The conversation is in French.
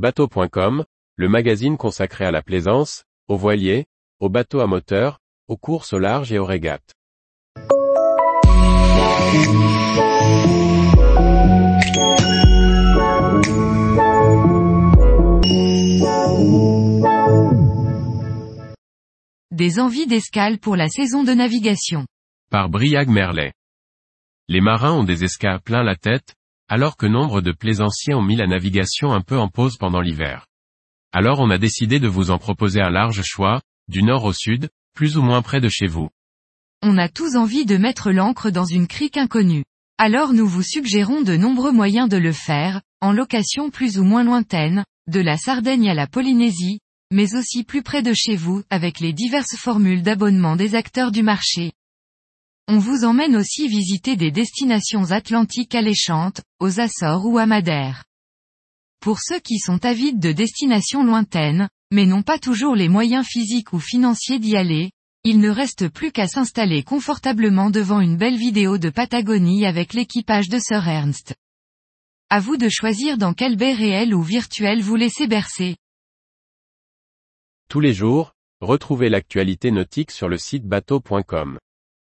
Bateau.com, le magazine consacré à la plaisance, aux voiliers, aux bateaux à moteur, aux courses au large et aux régates. Des envies d'escale pour la saison de navigation. Par Briag Merlet. Les marins ont des escales plein la tête, alors que nombre de plaisanciers ont mis la navigation un peu en pause pendant l'hiver. Alors on a décidé de vous en proposer un large choix, du nord au sud, plus ou moins près de chez vous. On a tous envie de mettre l'ancre dans une crique inconnue. Alors nous vous suggérons de nombreux moyens de le faire, en location plus ou moins lointaine, de la Sardaigne à la Polynésie, mais aussi plus près de chez vous, avec les diverses formules d'abonnement des acteurs du marché. On vous emmène aussi visiter des destinations atlantiques alléchantes, aux Açores ou à Madère. Pour ceux qui sont avides de destinations lointaines, mais n'ont pas toujours les moyens physiques ou financiers d'y aller, il ne reste plus qu'à s'installer confortablement devant une belle vidéo de Patagonie avec l'équipage de Sir Ernst. À vous de choisir dans quelle baie réelle ou virtuelle vous laissez bercer. Tous les jours, retrouvez l'actualité nautique sur le site bateau.com.